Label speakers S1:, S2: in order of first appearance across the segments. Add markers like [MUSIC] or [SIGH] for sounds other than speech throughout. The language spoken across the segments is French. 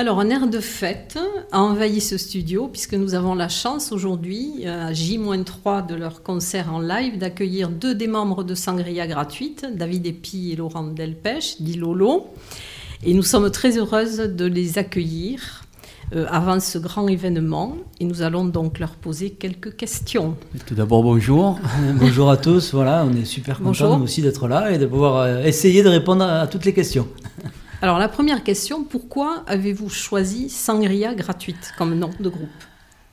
S1: Alors, un air de fête a envahi ce studio puisque nous avons la chance aujourd'hui, à J-3 de leur concert en live, d'accueillir deux des membres de Sangria Gratuite, David Epi et Laurent Delpech, dit Lolo. Et nous sommes très heureuses de les accueillir euh, avant ce grand événement et nous allons donc leur poser quelques questions.
S2: Tout d'abord, bonjour. [LAUGHS] bonjour à tous. Voilà, on est super contents aussi d'être là et de pouvoir euh, essayer de répondre à toutes les questions. [LAUGHS]
S1: Alors la première question, pourquoi avez-vous choisi Sangria gratuite comme nom de groupe?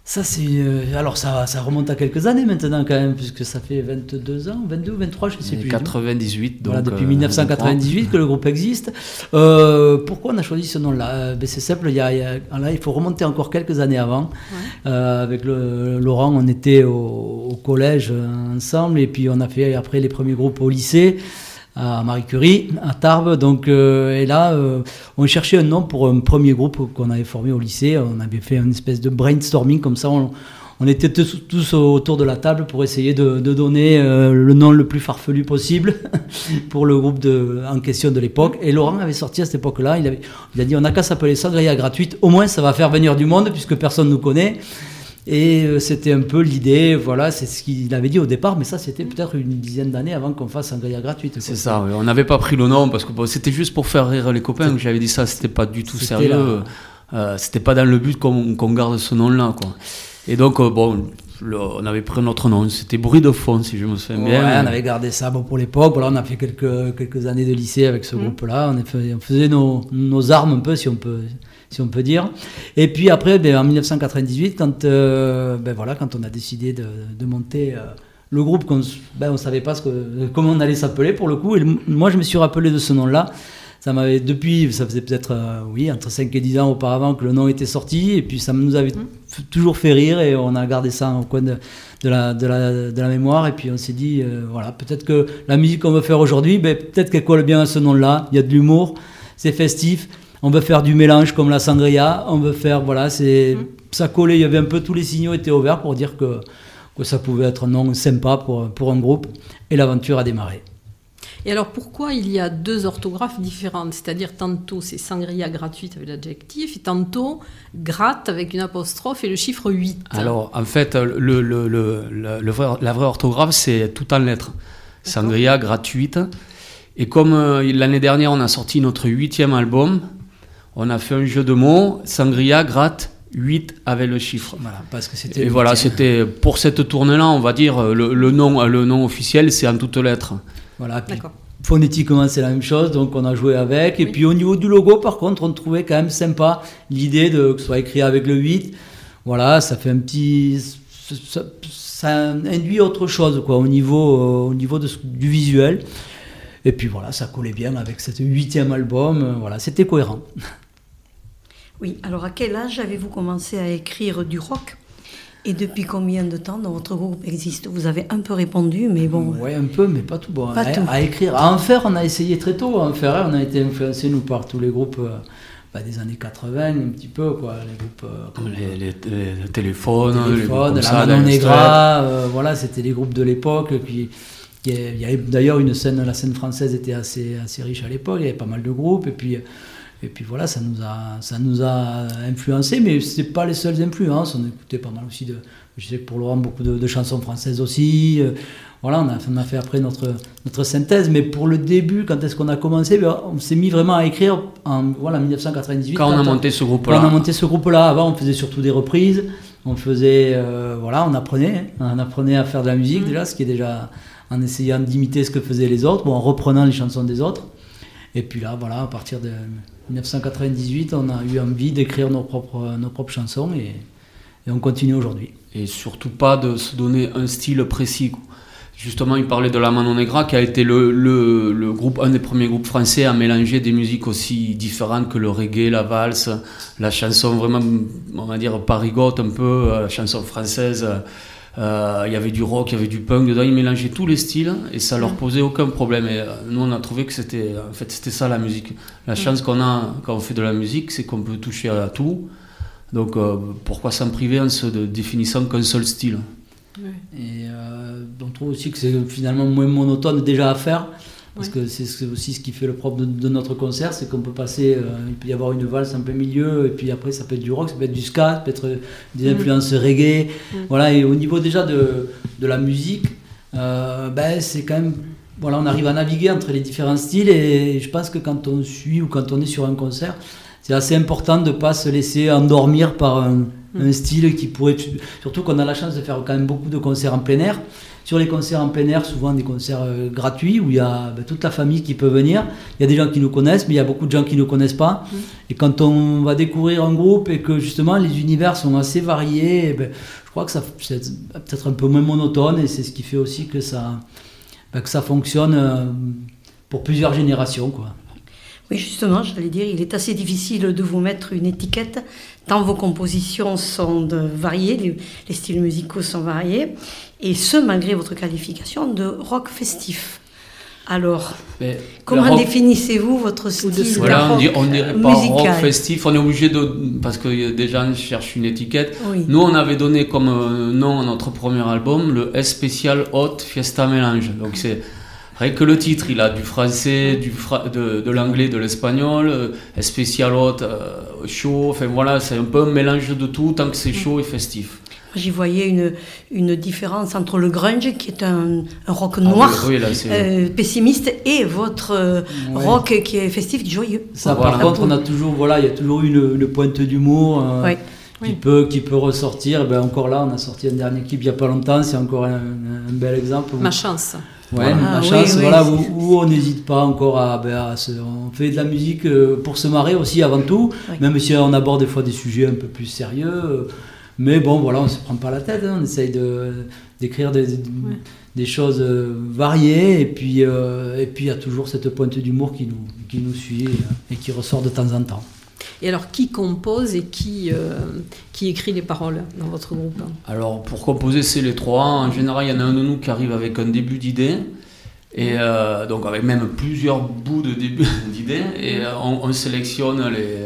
S2: Ça, c'est. Euh, alors, ça, ça remonte à quelques années maintenant, quand même, puisque ça fait 22 ans, 22 ou 23, je ne sais plus.
S3: 98,
S2: donc. Voilà, depuis 1998 euh, que le groupe existe. Euh, pourquoi on a choisi ce nom-là? Ben, C'est simple, il, y a, il, faut remonter encore quelques années avant. avec le, Laurent, on était au, au, collège ensemble, et puis on a fait après les premiers groupes au lycée à Marie Curie, à Tarbes. Donc, euh, et là, euh, on cherchait un nom pour un premier groupe qu'on avait formé au lycée. On avait fait une espèce de brainstorming comme ça. On, était tous, autour de la table pour essayer de, donner euh, le nom le plus farfelu possible [LAUGHS] pour le groupe de, en question de l'époque. Et Laurent avait sorti à cette époque-là, il, il a dit on n'a qu'à s'appeler ça Grilla gratuite, au moins ça va faire venir du monde puisque personne ne nous connaît. Et euh, c'était un peu l'idée, voilà, c'est ce qu'il avait dit au départ, mais ça c'était peut-être une dizaine d'années avant qu'on fasse un grillage gratuite.
S3: C'est ça, on n'avait pas pris le nom parce que c'était juste pour faire rire les copains. J'avais dit ça, c'était pas du tout sérieux. Euh, c'était pas dans le but qu'on garde ce nom-là, quoi. Et donc, euh, bon, on avait pris notre nom, c'était Bruit de fond, si je me souviens bien.
S2: on avait gardé ça bon, pour l'époque. Voilà, on a fait quelques, quelques années de lycée avec ce mmh. groupe-là. On, faisait nos, nos, armes un peu, si on peut, si on peut dire. Et puis après, ben, en 1998, quand, euh, ben, voilà, quand on a décidé de, de monter euh, le groupe, ben, on ne savait pas ce que, comment on allait s'appeler pour le coup. Et moi, je me suis rappelé de ce nom-là. Ça m'avait depuis, ça faisait peut-être euh, oui entre 5 et 10 ans auparavant que le nom était sorti, et puis ça nous avait mmh. toujours fait rire, et on a gardé ça au coin de, de, la, de, la, de la, mémoire, et puis on s'est dit, voilà, peut-être que la musique qu'on veut faire aujourd'hui, ben, peut-être qu'elle colle bien à ce nom-là, il y a de l'humour, c'est festif, on veut faire du mélange comme la sangria, on veut faire, voilà, c'est, mhm. ça collait, il y avait un peu tous les signaux étaient ouverts pour dire que, que ça pouvait être un nom sympa pour, pour un groupe, et l'aventure a démarré.
S1: Et alors pourquoi il y a deux orthographes différentes? C'est-à-dire tantôt c'est sangria gratuite avec l'adjectif, et tantôt gratte avec une apostrophe et le chiffre 8.
S3: Alors en fait, le, le, le, la vraie orthographe c'est tout en lettres. Sangria gratuite. Et comme euh, l'année dernière on a sorti notre huitième album, on a fait un jeu de mots, Sangria gratte 8 avec le chiffre.
S2: Voilà, parce que c'était.
S3: Et voilà, c'était pour cette tournée-là, on va dire, le, nom, le nom officiel, c'est en toutes lettres.
S2: Voilà, puis phonétiquement, c'est la même chose, donc on a joué avec. Et puis au niveau du logo, par contre, on trouvait quand même sympa l'idée de que ce soit écrit avec le 8. Voilà, ça fait un petit. Ça, induit autre chose, quoi, au niveau, au niveau du visuel. Et puis voilà, ça collait bien avec cet huitième album. Voilà, c'était cohérent. [LAUGHS]
S4: Oui, alors à quel âge avez-vous commencé à écrire du rock et depuis combien de temps votre groupe existe Vous avez un peu répondu, mais bon.
S2: Oui, un peu, mais pas tout. Bon,
S4: pas
S2: à,
S4: tout.
S2: à, écrire, à en faire, on a essayé très tôt. À en faire, on a été influencé nous par tous les groupes euh, bah, des années 80, un petit peu quoi. Les groupes
S3: euh, comme les, les, téléphones,
S2: les téléphones, la Manon Negra, euh, voilà, c'était les groupes de l'époque. Puis il y avait d'ailleurs une scène, la scène française était assez assez riche à l'époque. Il y avait pas mal de groupes et puis et puis voilà, ça nous a, ça nous a influencé, mais ce pas les seules influences. On écoutait pas mal aussi de, je sais que pour Laurent, beaucoup de, chansons françaises aussi. Euh, voilà, on a, on a, fait après notre, notre synthèse, mais pour le début, quand est-ce qu'on a commencé ben, On s'est mis vraiment à écrire en voilà, 1998.
S3: Quand, on a monté ce groupe-là.
S2: On a monté ce groupe-là, avant on faisait surtout des reprises, on faisait, euh, voilà, on apprenait, hein. on apprenait à faire de la musique mmh. déjà, ce qui est déjà en essayant d'imiter ce que faisaient les autres, ou en reprenant les chansons des autres. Et puis là, voilà, à partir de 1998, on a eu envie d'écrire nos propres, nos propres chansons et, on continue aujourd'hui.
S3: Et surtout pas de se donner un style précis. Justement, il parlait de la Manon Negra, qui a été le, le, groupe, un des premiers groupes français à mélanger des musiques aussi différentes que le reggae, la valse, la chanson vraiment, on va dire, parigote un peu, euh, la chanson française Euh, il y avait du rock, il y avait du punk dedans, ils mélangeaient tous les styles et ça leur posait aucun problème. Et euh, nous, on a trouvé que c'était en fait, c'était ça la musique. La
S1: Mm.
S3: chance qu'on a quand on fait de la musique, c'est qu'on peut toucher à tout. Donc euh, pourquoi s'en priver en se de- définissant qu'un seul style?
S2: Et euh, on trouve aussi que c'est finalement moins monotone déjà à faire. Parce que c'est ce- aussi ce qui fait le propre de, de notre concert, c'est qu'on peut passer, euh, il peut y avoir une valse en plein milieu, et puis après ça peut être du rock, ça peut être du ska, ça peut être des
S1: Mm.
S2: influences reggae.
S1: Mm.
S2: Voilà, et au niveau déjà de, de la musique, euh, ben, c'est quand même. Voilà, on arrive à naviguer entre les différents styles, et je pense que quand on suit ou quand on est sur un concert, c'est assez important de ne pas se laisser endormir par un, un style qui pourrait. Surtout qu'on a la chance de faire quand même beaucoup de concerts en plein air. Sur les concerts en plein air, souvent des concerts euh, gratuits où il y a ben, toute la famille qui peut venir. Il y a des gens qui nous connaissent, mais il y a beaucoup de gens qui ne nous connaissent pas. Et quand on va découvrir un groupe et que justement les univers sont assez variés, eh ben, je crois que ça c'est peut-être un peu moins monotone et c'est ce qui fait aussi que ça, ben, que ça fonctionne euh, pour plusieurs générations. Quoi.
S4: Oui, justement, j'allais dire, il est assez difficile de vous mettre une étiquette, tant vos compositions sont variées, les styles musicaux sont variés, et ce, malgré votre qualification de rock festif. Alors,
S3: Mais
S4: comment
S3: rock-
S4: définissez-vous votre style
S3: Voilà,
S4: rock
S3: on dirait pas rock festif, on est obligé de. Parce que des gens cherchent une étiquette.
S4: Oui.
S3: Nous, on avait donné comme euh, nom à notre premier album le S spécial Hot Fiesta Mélange. Donc, c'est rien que le titre, il a du français, du fra- de, de l'anglais, de l'espagnol, euh, S spécial Hot, euh, chaud. Enfin, voilà, c'est un peu un mélange de tout tant que c'est chaud et festif.
S4: J'y voyais une, une différence entre le grunge, qui est un, un rock
S3: Ah,
S4: noir,
S3: oui, oui, là, c'est.
S4: euh, pessimiste, et votre euh,
S2: Ouais.
S4: rock qui est festif, joyeux.
S2: Ça,
S3: Voilà.
S2: par contre, on a toujours, voilà, il y a toujours une, une pointe d'humour euh,
S4: Ouais.
S2: qui,
S1: Oui.
S2: peut, qui peut ressortir. Ben, encore là, on a sorti un dernier clip il n'y a pas longtemps, c'est encore un, un bel exemple. où-
S1: Ma chance.
S2: Ouais, ma
S4: Ah, oui,
S2: chance,
S4: oui,
S2: voilà, où, où on n'hésite pas encore à, ben, à se- On fait de la musique pour se marrer aussi avant tout,
S4: Oui.
S2: même si on aborde des fois des sujets un peu plus sérieux. Mais bon, voilà, on ne se prend pas la tête, hein, on essaye de, d'écrire des, des- des choses euh, variées, et puis euh, et puis il y a toujours cette pointe d'humour qui nous, qui nous suit et qui ressort de temps en temps.
S1: Et alors, qui compose et qui, euh, qui écrit les paroles dans votre groupe?
S3: Alors pour composer c'est les trois, en général il y en a un de nous qui arrive avec un début d'idée. Et euh, donc avec même plusieurs bouts de début [LAUGHS] d'idée. Et on, on sélectionne les,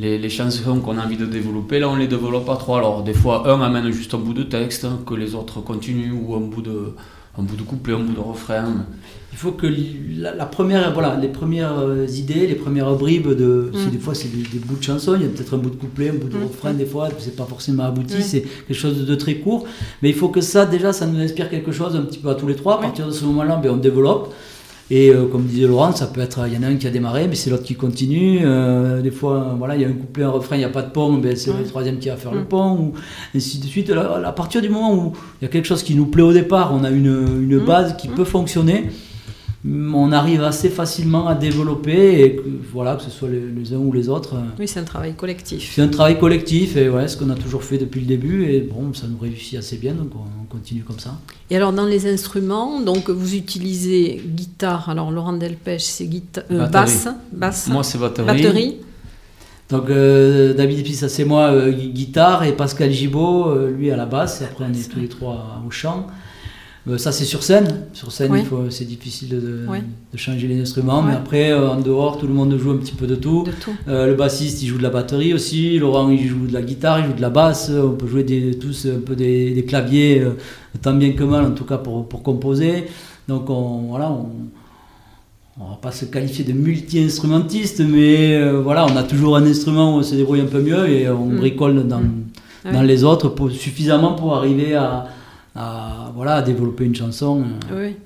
S3: les, les chansons qu'on a envie de développer, là on les développe à trois, alors des fois un amène juste un bout de texte, que les autres continuent ou un bout de, un bout de couplet, un bout de refrain.
S2: Il faut que la, la première, voilà, les premières euh, idées, les premières bribes de, si
S1: Mm.
S2: des fois c'est des, des bouts de chansons, il y a peut-être un bout de couplet, un bout de
S1: Mm.
S2: refrain, des fois c'est pas forcément abouti,
S1: Oui.
S2: c'est quelque chose de, très court, mais il faut que ça déjà ça nous inspire quelque chose un petit peu à tous les trois. À partir de ce moment-là, ben, on développe. Et euh, comme disait Laurent, ça peut être, il y en a un qui a démarré, mais c'est l'autre qui continue. Euh, des fois, voilà, il y a un couplet, un refrain, il n'y a pas de pont, ben, c'est
S1: Ouais.
S2: le troisième qui va faire le
S1: Mm.
S2: pont, ou ainsi de suite. Là, à partir du moment où il y a quelque chose qui nous plaît au départ, on a une, une
S1: Mm.
S2: base qui
S1: Mm.
S2: peut fonctionner, on arrive assez facilement à développer, et que, voilà, que ce soit les, les uns ou les autres. euh,
S1: Oui, c'est un travail collectif.
S2: C'est un travail collectif, et ouais, ce qu'on a toujours fait depuis le début, et bon, ça nous réussit assez bien, donc on, on continue comme ça.
S1: Et alors, dans les instruments, donc vous utilisez guitare. Alors, Laurent Delpech, c'est guita- euh,
S3: Batterie.
S1: basse. basse
S3: Moi c'est batterie.
S1: batterie.
S2: Donc euh, David Epissa, c'est moi, euh, gui- guitare, et Pascal Gibaud, euh, lui à la basse, et après on est tous les trois au chant. Euh, ça c'est sur scène, sur scène
S1: Oui.
S2: il faut- c'est difficile de, de-
S1: Oui.
S2: de changer les instruments, mais après euh, en dehors tout le monde joue un petit peu de tout.
S1: De tout.
S2: Euh, le bassiste il joue de la batterie aussi, Laurent il joue de la guitare, il joue de la basse, on peut jouer des, tous un peu des, des claviers, euh, tant bien que mal en tout cas pour, pour composer. Donc on, voilà, on, on va pas se qualifier de multi-instrumentiste, mais euh, voilà, on a toujours un instrument où on se débrouille un peu mieux et on
S1: Mm.
S2: bricole dans,
S1: Mm.
S2: Les autres pour, suffisamment pour arriver à, à, voilà, à développer une chanson. euh.
S1: Oui.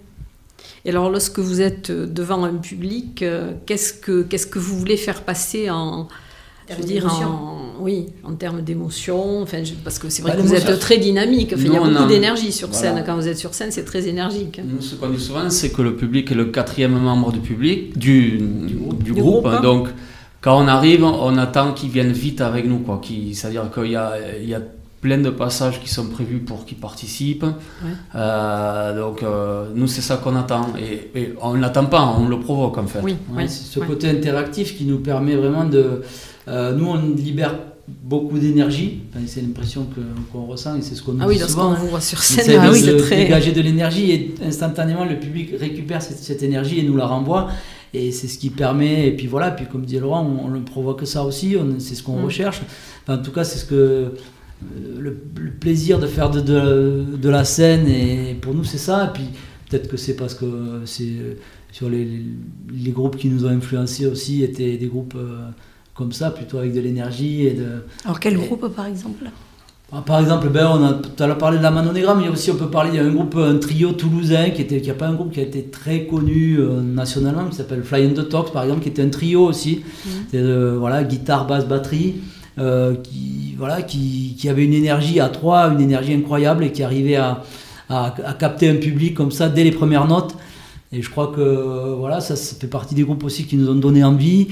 S1: Et alors, lorsque vous êtes devant un public, euh, qu'est-ce que qu'est-ce que vous voulez faire passer en je veux
S4: Termes
S1: dire
S4: d'émotion.
S1: en oui en termes d'émotion enfin je- parce que c'est vrai
S2: Bah,
S1: que vous êtes très dynamique enfin, il y a beaucoup
S3: a-
S1: d'énergie sur
S3: Voilà.
S1: scène quand vous êtes sur scène c'est très énergique
S3: Nous, ce qu'on dit souvent, c'est que le public est le quatrième membre du public, du, du groupe.
S1: Du groupe, hein.
S3: Donc, quand on arrive, on attend qu'ils viennent vite avec nous. Quoi. Qui- C'est-à-dire qu'il y a, il y a plein de passages qui sont prévus pour qu'ils participent. Euh, donc, euh, nous, c'est ça qu'on attend. Et, et on ne l'attend pas, on le provoque en fait.
S1: oui
S2: Ouais,
S1: oui,
S2: c'est ce côté interactif qui nous permet vraiment de. euh, nous, on libère beaucoup d'énergie. Enfin, c'est l'impression que- qu'on ressent et c'est ce qu'on nous
S1: Ah oui,
S2: dit
S1: lorsqu'on
S2: souvent.
S1: vous voit sur scène, ah
S2: de,
S1: oui, c'est très...
S2: dégager de l'énergie et instantanément le public récupère cette, cette énergie et nous la renvoie. Et c'est ce qui permet, et puis voilà, puis comme dit Laurent, on, on ne provoque ça aussi, c'est ce qu'on
S1: Mm.
S2: recherche. Enfin, en tout cas, c'est ce que le, le plaisir de faire de, de, de la scène, et pour nous c'est ça. Et puis peut-être que c'est parce que c'est euh, sur les, les groupes qui nous ont influencés aussi étaient des groupes euh, comme ça, plutôt avec de l'énergie et de,
S4: Alors quel groupe par exemple?
S2: Ah, Par exemple, ben, on a à l'heure parlé de la Manon Negra, mais il y a aussi, on peut parler, il y a un groupe, un trio toulousain, qui était, qui a pas un groupe qui a été très connu euh, nationalement, qui s'appelle Fly and the Talks, par exemple, qui était un trio aussi. Euh, voilà, guitare, basse, batterie, euh, qui, voilà, qui, qui avait une énergie à trois, une énergie incroyable et qui arrivait à, à, à capter un public comme ça dès les premières notes. Et je crois que voilà, ça, ça fait partie des groupes aussi qui nous ont donné envie.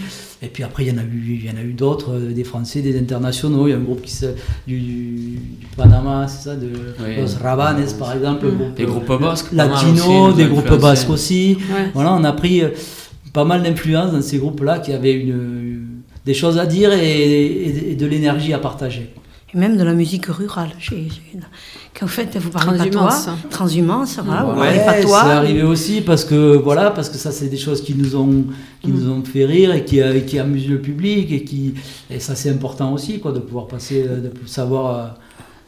S2: Et puis après, il y en a eu, il y en a eu d'autres, euh, des Français, des internationaux. Il y a un groupe qui se, du, du Panama, c'est ça, de
S3: Oui.
S2: Los Rabanes par exemple.
S1: Mm.
S2: groupe,
S3: Des groupes
S2: euh,
S3: basques, pas mal aussi,
S2: Latino,
S3: nous
S2: des groupes basques aussi.
S1: Ouais.
S2: Voilà, on a pris pas mal d'influence dans ces groupes-là qui avaient une, des choses à dire et, et- et de l'énergie à partager.
S4: Et même de la musique rurale. Qu'en fait, vous parlez
S1: Transhumance.
S4: patois. Transhumance, voilà, vous
S2: Ouais,
S4: parlez
S2: c'est arrivé aussi parce que voilà, parce que ça c'est des choses qui nous ont qui
S1: Mm.
S2: nous ont fait rire et qui, euh, qui amusent le public et qui et ça c'est important aussi quoi de pouvoir passer euh, de savoir euh,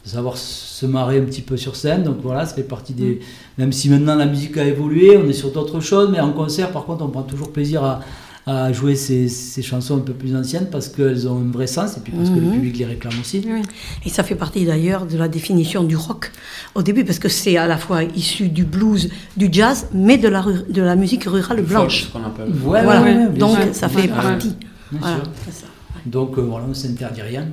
S2: de savoir se marrer un petit peu sur scène donc voilà ça fait partie
S1: Mm.
S2: des même si maintenant la musique a évolué on est sur d'autres choses mais en concert par contre on prend toujours plaisir à à jouer ces, ces chansons un peu plus anciennes parce qu'elles ont un vrai sens et puis parce que le
S4: Mhm.
S2: public les réclame aussi.
S1: Oui.
S4: Et ça fait partie d'ailleurs de la définition du rock au début, parce que c'est à la fois issu du blues, du jazz, mais de la, de la musique rurale
S3: Folk,
S4: blanche.
S3: ce qu'on appelle.
S4: Voilà.
S2: ouais, ouais, bien
S4: Donc
S2: sûr.
S4: ça fait partie.
S2: Bien
S4: Voilà,
S2: sûr. Donc euh, voilà, on ne s'interdit rien.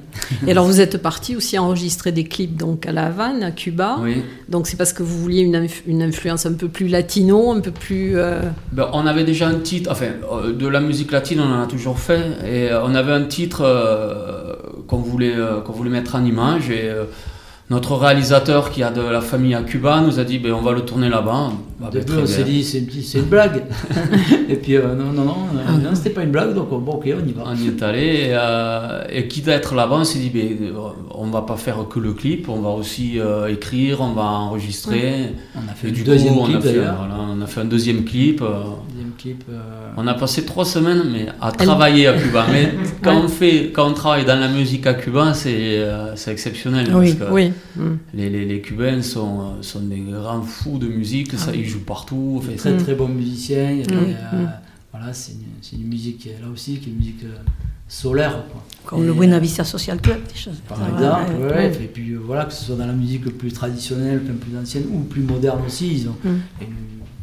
S1: Et alors vous êtes parti aussi enregistrer des clips donc à La Havane, à Cuba.
S3: Oui.
S1: Donc c'est parce que vous vouliez une, inf- une influence un peu plus latino, un peu plus... euh,
S3: Ben, on avait déjà un titre, enfin, euh, de la musique latine, on en a toujours fait, et euh, on avait un titre euh, qu'on voulait, qu'on voulait mettre en image, et notre réalisateur qui a de la famille à Cuba nous a dit, ben, on va le tourner là-bas. Ah, ben, très
S2: on s'est dit, c'est une, blague. [LAUGHS] et puis, euh, non, non, non, euh, non, c'était pas une blague, donc bon, ok, on y va.
S3: On y est allé, et, euh, et quitte à être là-bas, on s'est dit, ben, on va pas faire que le clip, on va aussi euh, écrire, on va enregistrer.
S2: On a fait
S3: Et du
S2: deuxième
S3: coup, on,
S2: clip
S3: a fait,
S2: d'ailleurs.
S3: voilà, on a fait un deuxième clip. euh,
S2: Deuxième clip. euh,
S3: On a passé trois semaines mais à travailler à Cuba. Mais [LAUGHS] quand,
S1: Ouais.
S3: on fait, quand on travaille dans la musique à Cuba, c'est euh, c'est exceptionnel.
S4: Oui,
S3: parce que
S1: Oui. Mm.
S3: les, les, les Cubains sont, euh, sont des grands fous de musique. ça, ils jouent partout. Enfin,
S2: très
S1: Mm.
S2: très bons musiciens. et,
S1: Mm.
S2: euh, Voilà, c'est une, une musique, euh, là aussi, qui est une musique solaire. Quoi.
S4: Comme
S2: Et,
S4: le Buena Vista Social Club, des choses.
S2: Par
S4: comme ça,
S2: exemple,
S4: ouais,
S2: ouais,
S4: ouais.
S2: Et puis voilà, que ce soit dans la musique plus traditionnelle, plus ancienne ou plus moderne aussi, ils ont. Et,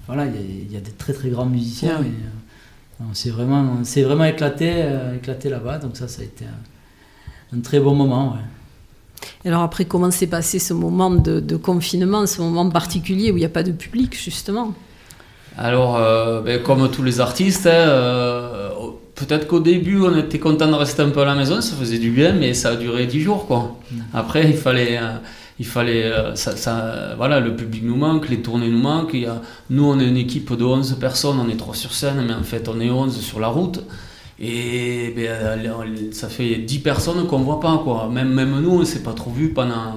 S2: voilà, il y, a, il y a des très très grands musiciens. Euh, on s'est vraiment, on vraiment éclaté, euh, éclaté là-bas. Donc ça, ça a été un, un très bon moment. ouais.
S1: Alors après, comment s'est passé ce moment de, confinement, ce moment particulier où il n'y a pas de public, justement?
S3: Alors, euh, ben, comme tous les artistes, hein, euh, peut-être qu'au début, on était content de rester un peu à la maison, ça faisait du bien, mais ça a duré 10 jours. Quoi. Après, il fallait. euh, voilà, le public nous manque, les tournées nous manquent. Nous, on est une équipe de 11 personnes, on est 3 sur scène, mais en fait, on est 11 sur la route. Et ben, euh, ça fait 10 personnes qu'on voit pas. Quoi. Même, même nous, on ne s'est pas trop vu pendant.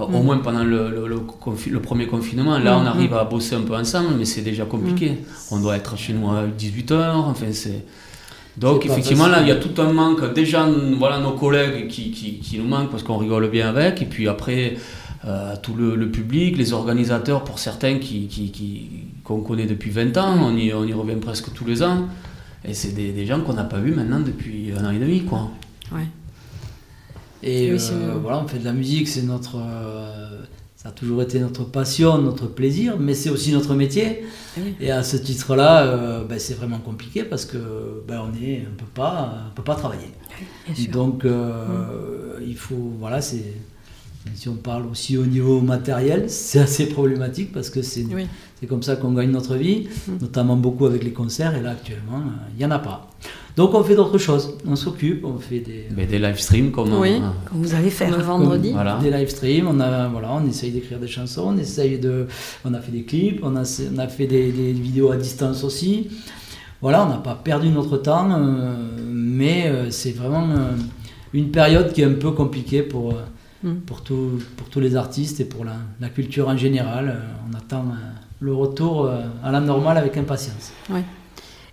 S3: Au
S1: Mm.
S3: moins pendant le, le- le confi- le premier confinement. Là, on
S1: Mm,
S3: arrive à bosser un peu ensemble, mais c'est déjà compliqué. On doit être chez nous à 18h. Enfin, c'est. Donc, effectivement, là, il y a tout un manque. Déjà, voilà nos collègues qui, qui, qui nous manquent parce qu'on rigole bien avec. Et puis après, euh, tout le, le public, les organisateurs, pour certains qui, qui, qui- qu'on connaît depuis 20 ans, on y, on y revient presque tous les ans. Et c'est des, des gens qu'on n'a pas vus maintenant depuis un an et demi, quoi.
S1: Ouais.
S2: Et
S1: Oui,
S2: euh, voilà, on fait de la musique, c'est notre, euh, ça a toujours été notre passion, notre plaisir, mais c'est aussi notre métier.
S1: Eh oui.
S2: Et à ce titre-là, euh, ben, c'est vraiment compliqué parce que ben, on est, on peut pas, on peut pas travailler.
S4: Sûr.
S2: Donc euh, il faut, voilà, c'est si on parle aussi au niveau matériel, c'est assez problématique parce que c'est
S1: Oui.
S2: comme ça qu'on gagne notre vie,
S1: Mm.
S2: notamment beaucoup avec les concerts. Et là actuellement, euh, il y en a pas. Donc on fait d'autres choses. On s'occupe, on fait des
S3: Mais des live streams comme.
S1: Oui.
S3: euh,
S4: Comme vous allez faire.
S1: Le vendredi.
S3: Voilà.
S2: des live streams, on a voilà, on essaye d'écrire des chansons, on essaye de, on a fait des clips, on a, on a fait des, des vidéos à distance aussi. Voilà, on n'a pas perdu notre temps, euh, mais euh, c'est vraiment, euh, une période qui est un peu compliquée pour,
S1: Mm.
S2: pour, tout- pour tous les artistes et pour la, la culture en général. Euh, On attend euh, le retour euh, à la normale avec impatience.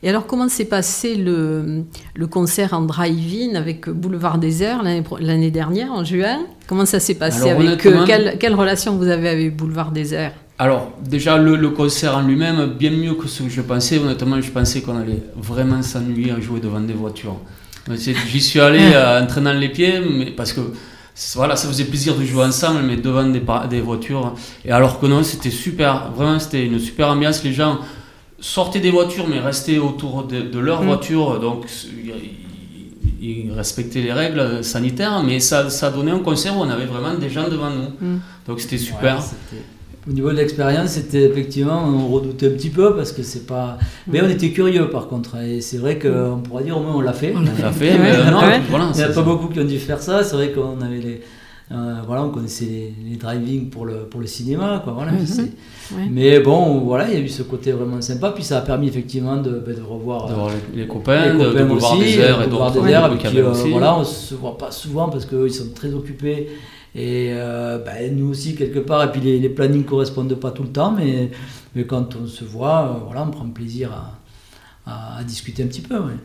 S1: Et alors, comment s'est passé le, le concert en drive-in avec Boulevard Désert l'année dernière, en juin? Comment ça s'est passé
S3: Alors,
S1: avec quelle, quelle relation vous avez avec Boulevard Désert
S3: Alors, déjà, le, le concert en lui-même, bien mieux que ce que je pensais. Honnêtement, je pensais qu'on allait vraiment s'ennuyer à jouer devant des voitures. J'y suis allé [LAUGHS] en traînant les pieds, mais parce que voilà, ça faisait plaisir de jouer ensemble, mais devant des, par- des voitures. Et alors que non, c'était super. Vraiment, c'était une super ambiance. Les gens sortaient des voitures, mais restaient autour de, de leur
S1: Mm.
S3: voiture. Donc, ils, ils respectaient les règles sanitaires, mais ça, ça donnait un concert où on avait vraiment des gens devant nous.
S1: Mm.
S3: Donc, c'était super.
S2: Ouais, au niveau de l'expérience, c'était effectivement, on redoutait un petit peu parce que c'est pas. Mais on était curieux par contre. Et c'est vrai qu'on pourra dire au moins on l'a fait.
S4: On l'a
S3: l'a
S4: fait.
S3: mais
S1: Ouais. [LAUGHS]
S3: euh, non,
S1: Ouais.
S3: voilà.
S2: Il n'y a pas beaucoup qui ont dû faire ça. C'est vrai qu'on avait les. euh, voilà, on connaissait les, les driving pour le, pour le cinéma. Quoi, voilà,
S1: Mhm.
S2: c'est-
S1: Ouais.
S2: Mais bon, voilà, il y a eu ce côté vraiment sympa. Puis ça a permis effectivement de, ben, de revoir.
S3: de
S2: euh,
S3: voir les, les copains,
S2: les
S3: de, de
S2: copains
S3: Boulevard
S2: aussi,
S3: Désert et d'autres
S2: euh,
S3: aussi.
S2: voilà, on se voit pas souvent parce qu'ils sont très occupés. Et euh, ben, nous aussi, quelque part, et puis les, les plannings correspondent pas tout le temps, mais, mais quand on se voit, euh, voilà, on prend plaisir à, à- discuter un petit peu. ouais.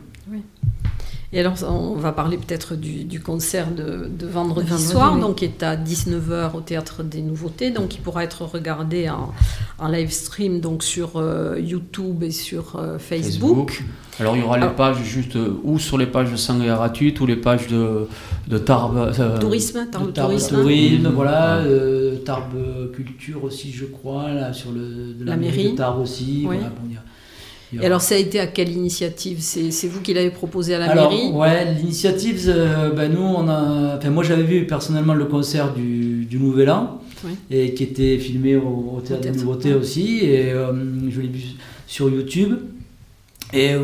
S1: Et alors, on va parler peut-être du, du concert de, de vendredi, soir,
S4: oui.
S1: donc qui est à 19h au Théâtre des Nouveautés, donc il pourra être regardé en, en live stream donc sur euh, YouTube et sur euh, Facebook.
S3: Alors il y aura les
S1: Alors-
S3: pages juste euh, ou sur les pages de Sangue gratuite ou les pages de, de Tarbes. euh,
S1: Tourisme, Tarbes Tourisme.
S2: Tourisme, voilà, euh, Tarbes Culture aussi, je crois, là, sur le, de la,
S1: La
S2: mairie
S1: mairie.
S2: de Tarbes aussi.
S1: Oui.
S2: voilà, bon,
S1: Et alors, ça a été à quelle initiative? C'est vous qui l'avez proposé à la
S2: Alors,
S1: mairie?
S2: ouais, l'initiative, euh, ben nous, on a. Enfin, moi, j'avais vu personnellement le concert du, du Nouvel An,
S1: Oui.
S2: et qui était filmé au, au Théâtre des Nouveautés
S1: ouais.
S2: aussi, et euh, je l'ai vu sur YouTube. Et euh,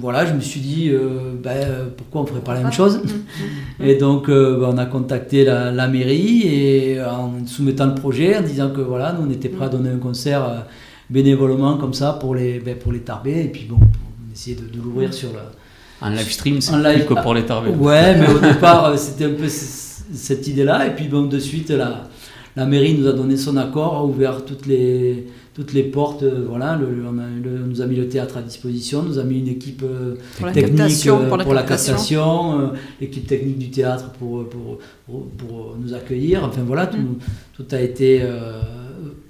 S2: voilà, je me suis dit, euh, ben, pourquoi on ne ferait pas la même chose?
S1: Mhm. [LAUGHS]
S2: Et donc, euh, ben, on a contacté la, la mairie et en soumettant le projet, en disant que voilà, nous, on était prêts à donner un concert bénévolement comme ça pour les, ben, pour les Tarbés, et puis bon, on essayait de, de l'ouvrir sur le,
S3: En live stream, c'est plus
S2: live-
S3: que pour les Tarbes.
S2: Ouais, mais au [LAUGHS] départ, euh, c'était un peu cette idée-là. Et puis, bon, de suite, la, la mairie nous a donné son accord, a ouvert toutes les, toutes les portes. euh, Voilà, le, on, a- le- on nous a mis le théâtre à disposition, nous a mis une équipe euh,
S1: Pour la
S2: technique euh,
S1: pour la captation.
S2: captation, euh, l'équipe technique du théâtre pour, pour, pour, pour nous accueillir. Enfin, voilà, tout,
S1: Mm.
S2: tout a été euh,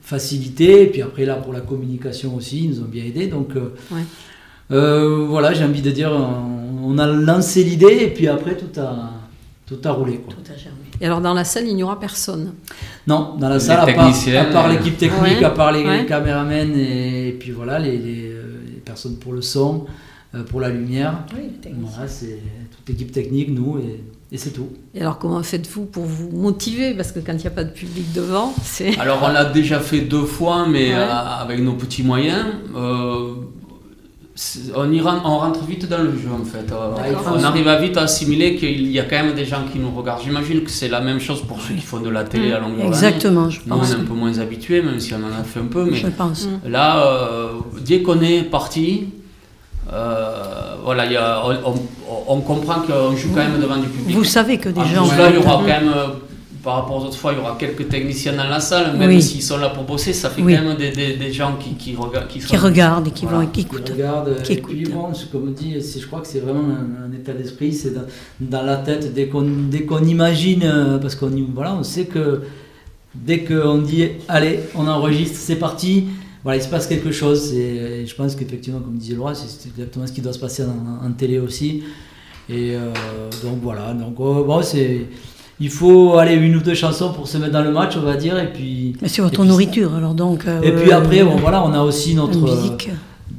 S2: facilité. Et puis après, là, pour la communication aussi, ils nous ont bien aidés. Donc, euh,
S1: Ouais.
S2: euh, voilà, j'ai envie de dire, on, on a lancé l'idée et puis après tout a, tout a roulé. Quoi.
S4: Tout a germé.
S1: Et alors, dans la salle, il n'y aura personne?
S2: Non, dans la
S3: Les
S2: salle, à part,
S3: techniciens,
S2: à part
S3: euh,
S2: l'équipe technique,
S1: Ouais,
S2: à part les,
S1: ouais.
S2: caméramens et, et puis voilà, les, les, les personnes pour le son, pour la lumière.
S4: Oui, les techniciens.
S2: Voilà, c'est toute l'équipe technique, nous, et, et c'est tout.
S1: Et alors, comment faites-vous pour vous motiver? Parce que quand il n'y a pas de public devant, c'est. [LAUGHS]
S3: Alors on l'a déjà fait deux fois, mais
S1: Ouais.
S3: euh, avec nos petits moyens. euh, on, y rentre, on rentre vite dans le jeu en fait. Euh, on arrive à vite à assimiler qu'il y a quand même des gens qui nous regardent. J'imagine que c'est la même chose pour ceux qui font de la télé
S1: Mm.
S3: à longueur.
S4: Exactement, je
S3: Nous on
S4: pense.
S3: est un peu moins habitués, même si on en a fait un peu. Mais
S4: Je pense.
S3: Là, euh, dès qu'on est parti, euh, voilà, il y a- on, on- on comprend qu'on joue quand même devant du public.
S4: Vous savez que des
S3: En là, il y aura quand même, euh, par rapport aux autres fois, il y aura quelques techniciens dans la salle, même
S4: Oui.
S3: s'ils sont là pour bosser, ça fait
S4: Oui.
S3: quand même des, des- des gens qui, qui regardent. Qui,
S4: qui
S3: sont-
S4: regardent et qui
S3: Voilà.
S4: vont qui
S2: Qui
S4: écoutent.
S2: regarde,
S4: Qui
S2: et puis
S4: écoute.
S2: bon, c'est comme on dit, c'est- je crois que c'est vraiment un, un état d'esprit, c'est dans, dans la tête, dès qu'on dès qu'on imagine, euh, parce qu'on voilà, on sait que dès qu'on dit allez, on enregistre, c'est parti, voilà, il se passe quelque chose. Et je pense qu'effectivement, comme disait Laura, c'est c'est exactement ce qui doit se passer en, en télé aussi. Et euh, donc voilà, donc euh, bon, c'est. Il faut aller une ou deux chansons pour se mettre dans le match, on va dire, et puis.
S4: Mais c'est votre
S2: puis-
S4: nourriture, alors donc. euh,
S2: Et puis après, bon, voilà, on a aussi notre.
S4: la musique.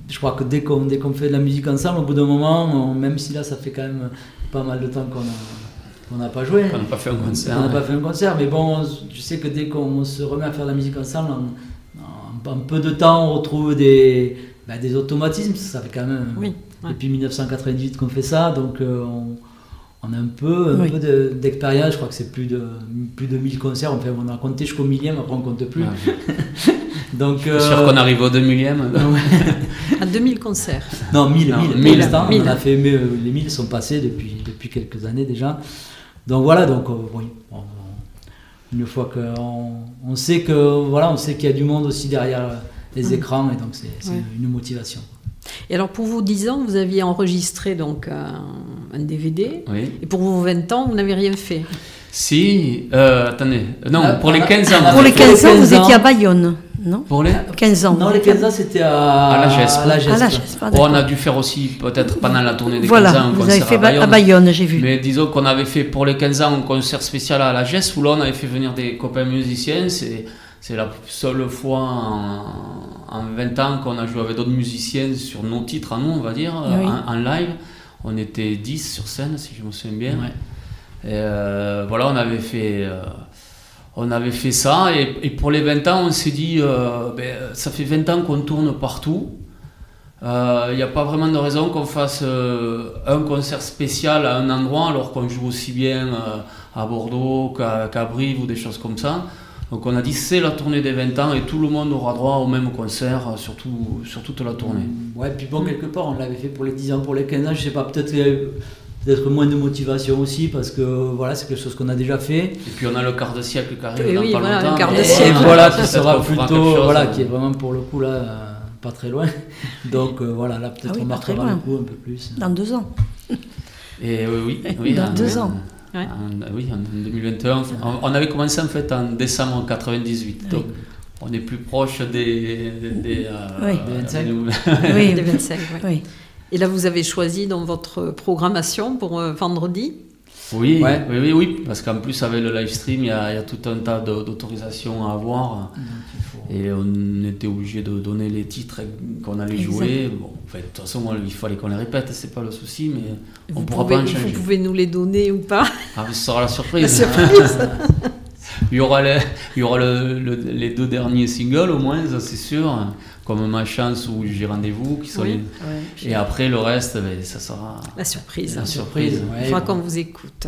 S2: Je crois que dès qu'on dès qu'on fait de la musique ensemble, au bout d'un moment, on- même si là ça fait quand même pas mal de temps qu'on a- qu'on n'a pas joué,
S3: On n'a pas fait un concert.
S2: on n'a pas fait un concert, mais bon, je sais que dès qu'on se remet à faire de la musique ensemble, en, en- peu de temps, on retrouve des, bah, des automatismes. Ça fait quand même
S1: Oui, ouais.
S2: depuis 1998 qu'on fait ça, donc euh, on, on a un peu, un
S4: Oui.
S2: peu de- d'expérience. Je crois que c'est plus de, plus de 1000 concerts. Enfin, on a compté jusqu'au millième, après on compte plus.
S3: Ouais. [LAUGHS]
S2: Donc,
S3: Je suis sûr
S2: euh,
S3: qu'on arrive au 2 millième. [LAUGHS]
S1: À 2000 concerts.
S2: Non, 1000,
S3: Non,
S2: 1000.
S3: mille.
S2: Pour l'instant,
S1: Mille.
S2: on a fait, mais, euh, les 1000 sont passés depuis, depuis quelques années déjà. donc voilà, donc oui. Une fois qu'on on sait que voilà, on sait qu'il y a du monde aussi derrière les mmh. écrans et donc c'est une motivation.
S1: Et alors pour vos 10 ans, vous aviez enregistré donc un, DVD. Et pour vos 20 ans, vous n'avez rien fait.
S3: Si, euh, attendez, non, ah, pour les 15
S4: ah,
S3: ans.
S4: Pour les 15 ans, vous étiez à Bayonne, non
S3: Pour les
S4: 15 ans.
S2: Non, les 15 ans, c'était à,
S3: à la GESP.
S2: À la
S3: GESP. Oh, on a dû faire aussi, peut-être pendant la tournée des 15
S4: ans,
S3: un
S4: vous avez fait à Bayonne, j'ai vu.
S3: Mais disons qu'on avait fait pour les 15 ans un concert spécial à la GESP, où là, on avait fait venir des copains musiciens. C'est la seule fois en, 20 ans qu'on a joué avec d'autres musiciens sur nos titres à nous, on va dire, en, live. On était 10 sur scène, si je me souviens bien. Et euh, voilà, on avait fait, euh, on avait fait ça. Et, pour les 20 ans, on s'est dit, euh, ben, ça fait 20 ans qu'on tourne partout. Il n'y a pas vraiment de raison qu'on fasse un concert spécial à un endroit alors qu'on joue aussi bien à Bordeaux qu'à Brive ou des choses comme ça. Donc on a dit c'est la tournée des 20 ans et tout le monde aura droit au même concert sur, sur toute la tournée.
S2: Ouais, puis bon, quelque part on l'avait fait pour les 10 ans, pour les 15 ans, je sais pas, peut-être peut-être moins de motivation aussi parce que voilà c'est quelque chose qu'on a déjà fait.
S3: Et puis on a le quart de siècle qui arrive
S1: et
S3: dans
S1: oui,
S3: pas
S1: voilà,
S3: longtemps
S1: le quart de siècle. [LAUGHS]
S2: Voilà qui sera plutôt voilà qui est vraiment pour le coup là euh, pas très loin. [LAUGHS] Donc euh, voilà là peut-être ah on marquera le coup un peu plus.
S4: Dans deux ans.
S3: Et euh, oui, oui
S4: dans deux ans.
S3: oui en 2021 on, avait commencé en fait en décembre 98 donc on est plus proche des, des,
S4: oui. [LAUGHS]
S1: des 25 oui, des 25 oui. Et là, vous avez choisi dans votre programmation pour euh, vendredi
S3: oui, oui, oui, oui, parce qu'en plus avec le live stream, il y, a, tout un tas d'autorisations à avoir. Et on était obligé de donner les titres qu'on allait jouer. Bon, en fait, de toute façon, il fallait qu'on les répète, c'est pas le souci, mais on ne pourra pas en changer.
S1: Vous pouvez nous les donner ou pas
S3: Ah, ce sera la surprise.
S1: La surprise. [LAUGHS]
S3: il y aura, les, il y aura les deux derniers singles au moins, ça c'est sûr comme Ma Chance ou J'ai Rendez-vous. qui sont Et après, le reste, ben, ça sera.
S1: La surprise.
S3: La surprise.
S1: Il faudra qu'on vous écoute.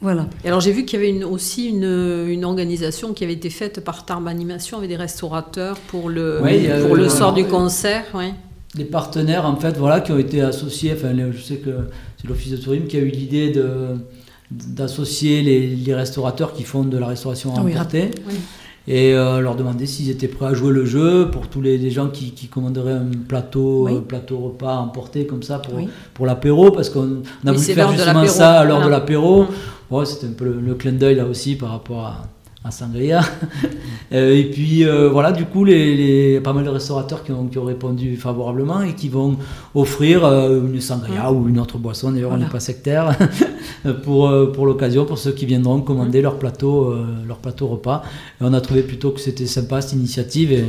S1: Voilà. Et alors j'ai vu qu'il y avait une, aussi une, une, organisation qui avait été faite par Tarb Animation avec des restaurateurs pour le, pour le soir du concert. Ouais.
S2: Les partenaires en fait voilà qui ont été associés. Enfin, je sais que c'est l'office de tourisme qui a eu l'idée de d'associer les, les, restaurateurs qui font de la restauration à emporter. Oui. et euh, leur demander s'ils étaient prêts à jouer le jeu pour tous les, gens qui, commanderaient un plateau, euh, plateau repas emporté comme ça pour, pour l'apéro, parce qu'on a voulu faire justement ça à l'heure de l'apéro. Ouais, C'était un peu le, le clin d'œil là aussi par rapport à, à Sangria. [LAUGHS] Euh, et puis euh, voilà, du coup, les, pas mal de restaurateurs qui ont, qui ont, répondu favorablement et qui vont offrir euh, une Sangria ou une autre boisson, d'ailleurs on n'est pas sectaire, [LAUGHS] pour, pour l'occasion, pour ceux qui viendront commander leur plateau, leur plateau repas. Et on a trouvé plutôt que c'était sympa cette initiative. Et,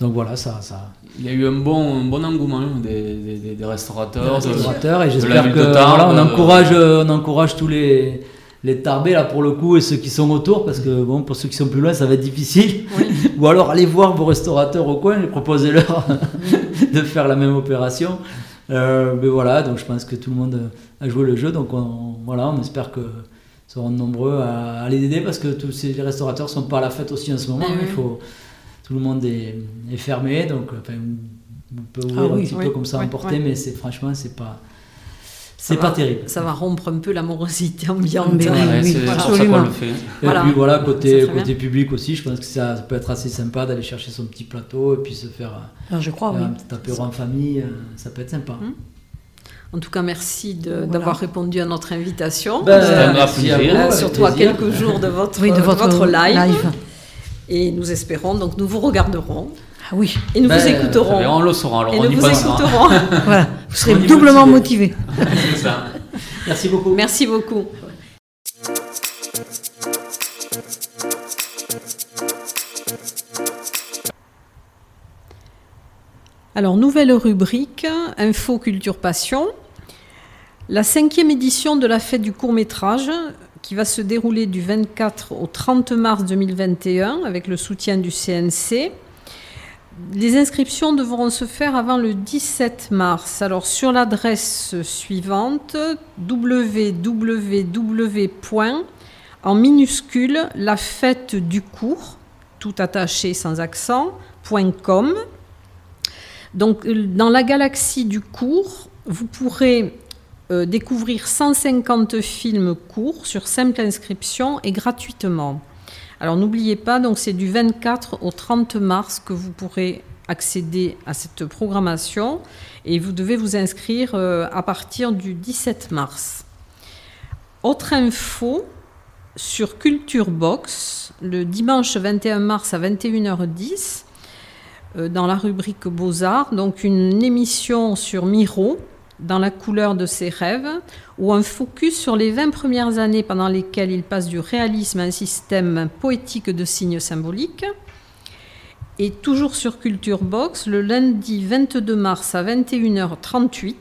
S2: donc voilà, ça, ça,
S3: il y a eu un bon, bon engouement des, des, restaurateurs.
S2: restaurateurs et j'espère que on, encourage, on encourage tous les, les tarbés là pour le coup et ceux qui sont autour parce que bon pour ceux qui sont plus loin ça va être difficile. [LAUGHS] Ou alors allez voir vos restaurateurs au coin et proposez-leur [LAUGHS] de faire la même opération. Euh, mais voilà donc je pense que tout le monde a joué le jeu donc on, voilà on espère que seront nombreux à, les aider parce que tous ces restaurateurs sont pas à la fête aussi en ce moment il faut tout le monde est, fermé donc enfin, on peut ouvrir ah un petit peu comme ça emporter mais c'est franchement c'est pas c'est pas terrible.
S1: Ça va rompre un peu l'amorosité ambiante.
S3: oui, c'est absolument. le fait. Et
S2: voilà. puis voilà, côté, côté public aussi, je pense que ça, peut être assez sympa d'aller chercher son petit plateau et puis se faire
S4: ah, je crois, un
S2: petit apéro en famille, euh, ça peut être sympa. Hum.
S1: En tout cas, merci d'avoir répondu à notre invitation.
S3: Ben, un grand plaisir.
S1: surtout à quelques jours de votre, de votre, live. Et nous espérons, donc nous vous regarderons.
S4: Ah oui.
S1: Et nous vous ben, écouterons.
S3: on le saura, alors
S1: et
S3: on
S1: nous vous écouterons. [LAUGHS]
S4: voilà. Vous serez doublement motivé. [LAUGHS]
S2: Merci beaucoup.
S1: Merci beaucoup. Alors, nouvelle rubrique, Info Culture Passion. La cinquième édition de la fête du court métrage qui va se dérouler du 24 au 30 mars 2021 avec le soutien du CNC les inscriptions devront se faire avant le 17 mars. Alors sur l'adresse suivante www. en minuscule la fête du cours tout attaché sans accent.com. Donc dans la galaxie du cours, vous pourrez euh, découvrir 150 films courts sur simple inscription et gratuitement. Alors n'oubliez pas, donc c'est du 24 au 30 mars que vous pourrez accéder à cette programmation et vous devez vous inscrire euh, à partir du 17 mars. Autre info sur Culture Box, le dimanche 21 mars à 21h10, euh, dans la rubrique Beaux-Arts, donc une émission sur Miro, dans la couleur de ses rêves, ou un focus sur les 20 premières années pendant lesquelles il passe du réalisme à un système poétique de signes symboliques. Et toujours sur Culture Box, le lundi 22 mars à 21h38,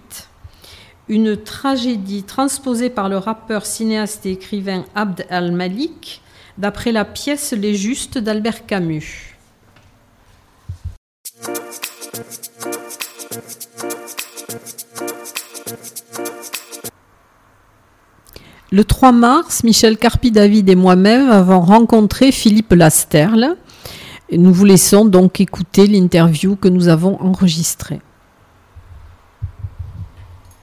S1: une tragédie transposée par le rappeur, cinéaste et écrivain Abd al-Malik, d'après la pièce Les Justes d'Albert Camus. Le 3 mars, Michel Carpi-David et moi-même avons rencontré Philippe Lasterle. nous vous laissons donc écouter l'interview que nous avons enregistrée.